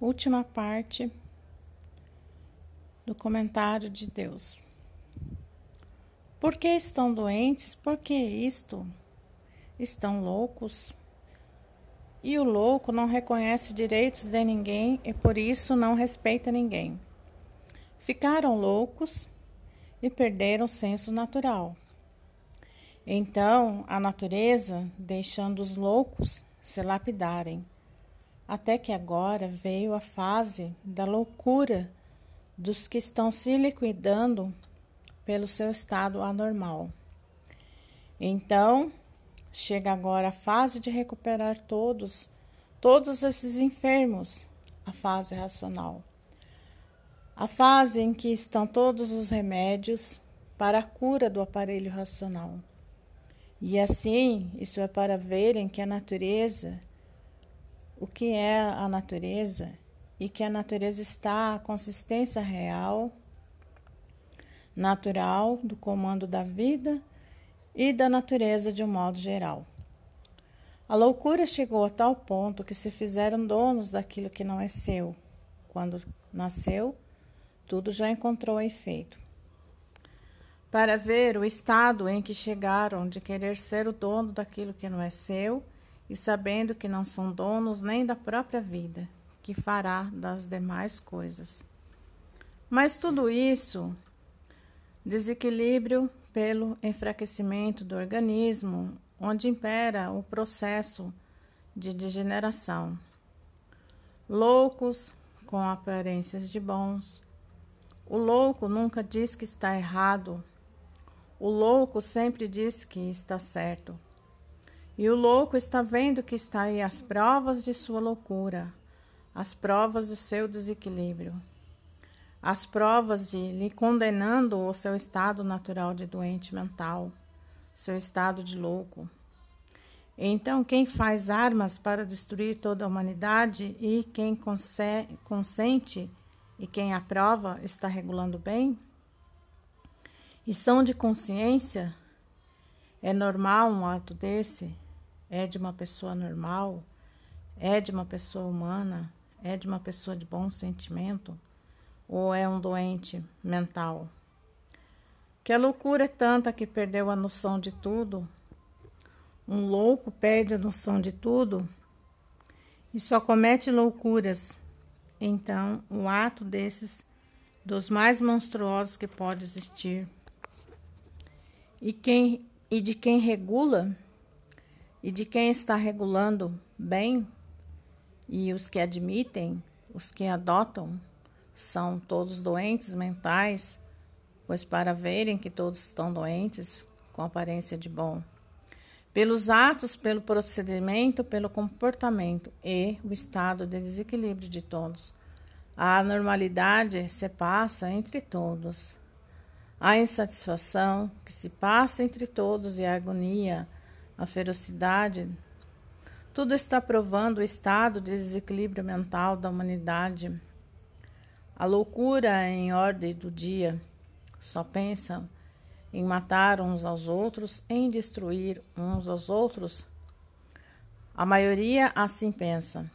última parte do comentário de Deus. Por que estão doentes? Por que isto? Estão loucos? E o louco não reconhece direitos de ninguém e por isso não respeita ninguém. Ficaram loucos e perderam o senso natural. Então a natureza, deixando os loucos se lapidarem até que agora veio a fase da loucura dos que estão se liquidando pelo seu estado anormal. Então, chega agora a fase de recuperar todos, todos esses enfermos, a fase racional. A fase em que estão todos os remédios para a cura do aparelho racional. E assim, isso é para verem que a natureza o que é a natureza e que a natureza está a consistência real, natural do comando da vida e da natureza de um modo geral. A loucura chegou a tal ponto que se fizeram donos daquilo que não é seu. Quando nasceu, tudo já encontrou efeito. Para ver o estado em que chegaram de querer ser o dono daquilo que não é seu e sabendo que não são donos nem da própria vida, que fará das demais coisas. Mas tudo isso, desequilíbrio pelo enfraquecimento do organismo, onde impera o processo de degeneração. Loucos com aparências de bons. O louco nunca diz que está errado. O louco sempre diz que está certo. E o louco está vendo que está aí as provas de sua loucura, as provas do seu desequilíbrio, as provas de lhe condenando o seu estado natural de doente mental, seu estado de louco. Então, quem faz armas para destruir toda a humanidade e quem consente e quem aprova está regulando bem? E são de consciência? É normal um ato desse? É de uma pessoa normal, é de uma pessoa humana, é de uma pessoa de bom sentimento ou é um doente mental? Que a loucura é tanta que perdeu a noção de tudo. Um louco perde a noção de tudo e só comete loucuras. Então, um ato desses, dos mais monstruosos que pode existir. E, quem, e de quem regula e de quem está regulando bem, e os que admitem, os que adotam, são todos doentes mentais, pois para verem que todos estão doentes, com aparência de bom, pelos atos, pelo procedimento, pelo comportamento e o estado de desequilíbrio de todos. A anormalidade se passa entre todos. A insatisfação que se passa entre todos e a agonia a ferocidade, tudo está provando o estado de desequilíbrio mental da humanidade. A loucura em ordem do dia só pensa em matar uns aos outros, em destruir uns aos outros. A maioria assim pensa.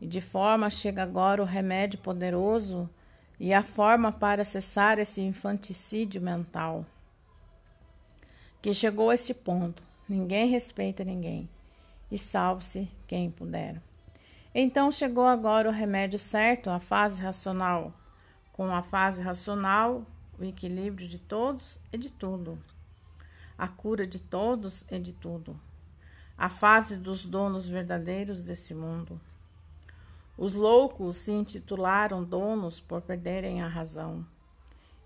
E de forma chega agora o remédio poderoso e a forma para cessar esse infanticídio mental. Que chegou a este ponto Ninguém respeita ninguém. E salve-se quem puder. Então chegou agora o remédio certo, a fase racional. Com a fase racional, o equilíbrio de todos e de tudo. A cura de todos e de tudo. A fase dos donos verdadeiros desse mundo. Os loucos se intitularam donos por perderem a razão.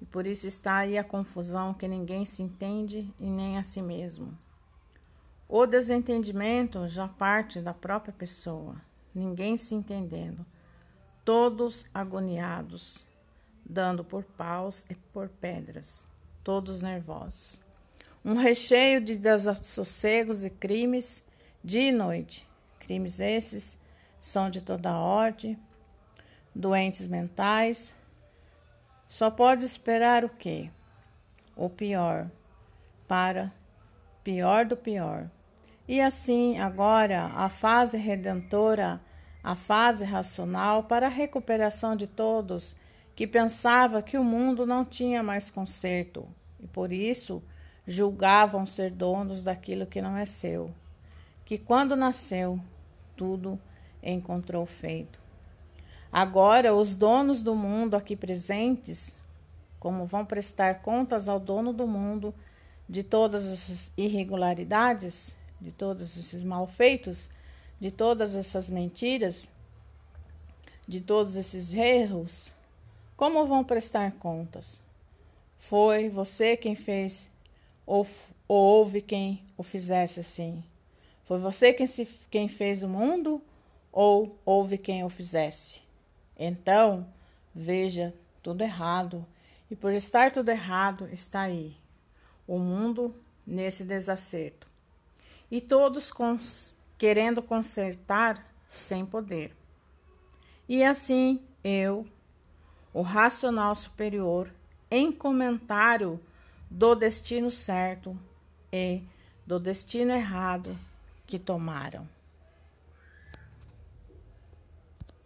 E por isso está aí a confusão que ninguém se entende e nem a si mesmo. O desentendimento já parte da própria pessoa, ninguém se entendendo, todos agoniados, dando por paus e por pedras, todos nervosos. Um recheio de desassossegos e crimes dia e noite. Crimes esses são de toda ordem, doentes mentais. Só pode esperar o quê? O pior, para pior do pior. E assim, agora, a fase redentora a fase racional para a recuperação de todos que pensava que o mundo não tinha mais conserto e por isso julgavam ser donos daquilo que não é seu, que quando nasceu tudo encontrou feito. Agora os donos do mundo aqui presentes, como vão prestar contas ao dono do mundo de todas essas irregularidades, de todos esses malfeitos, de todas essas mentiras, de todos esses erros, como vão prestar contas? Foi você quem fez, ou, ou houve quem o fizesse assim? Foi você quem, se, quem fez o mundo, ou houve quem o fizesse? Então, veja tudo errado, e por estar tudo errado, está aí o mundo nesse desacerto. E todos cons querendo consertar sem poder. E assim eu, o racional superior, em comentário do destino certo e do destino errado que tomaram.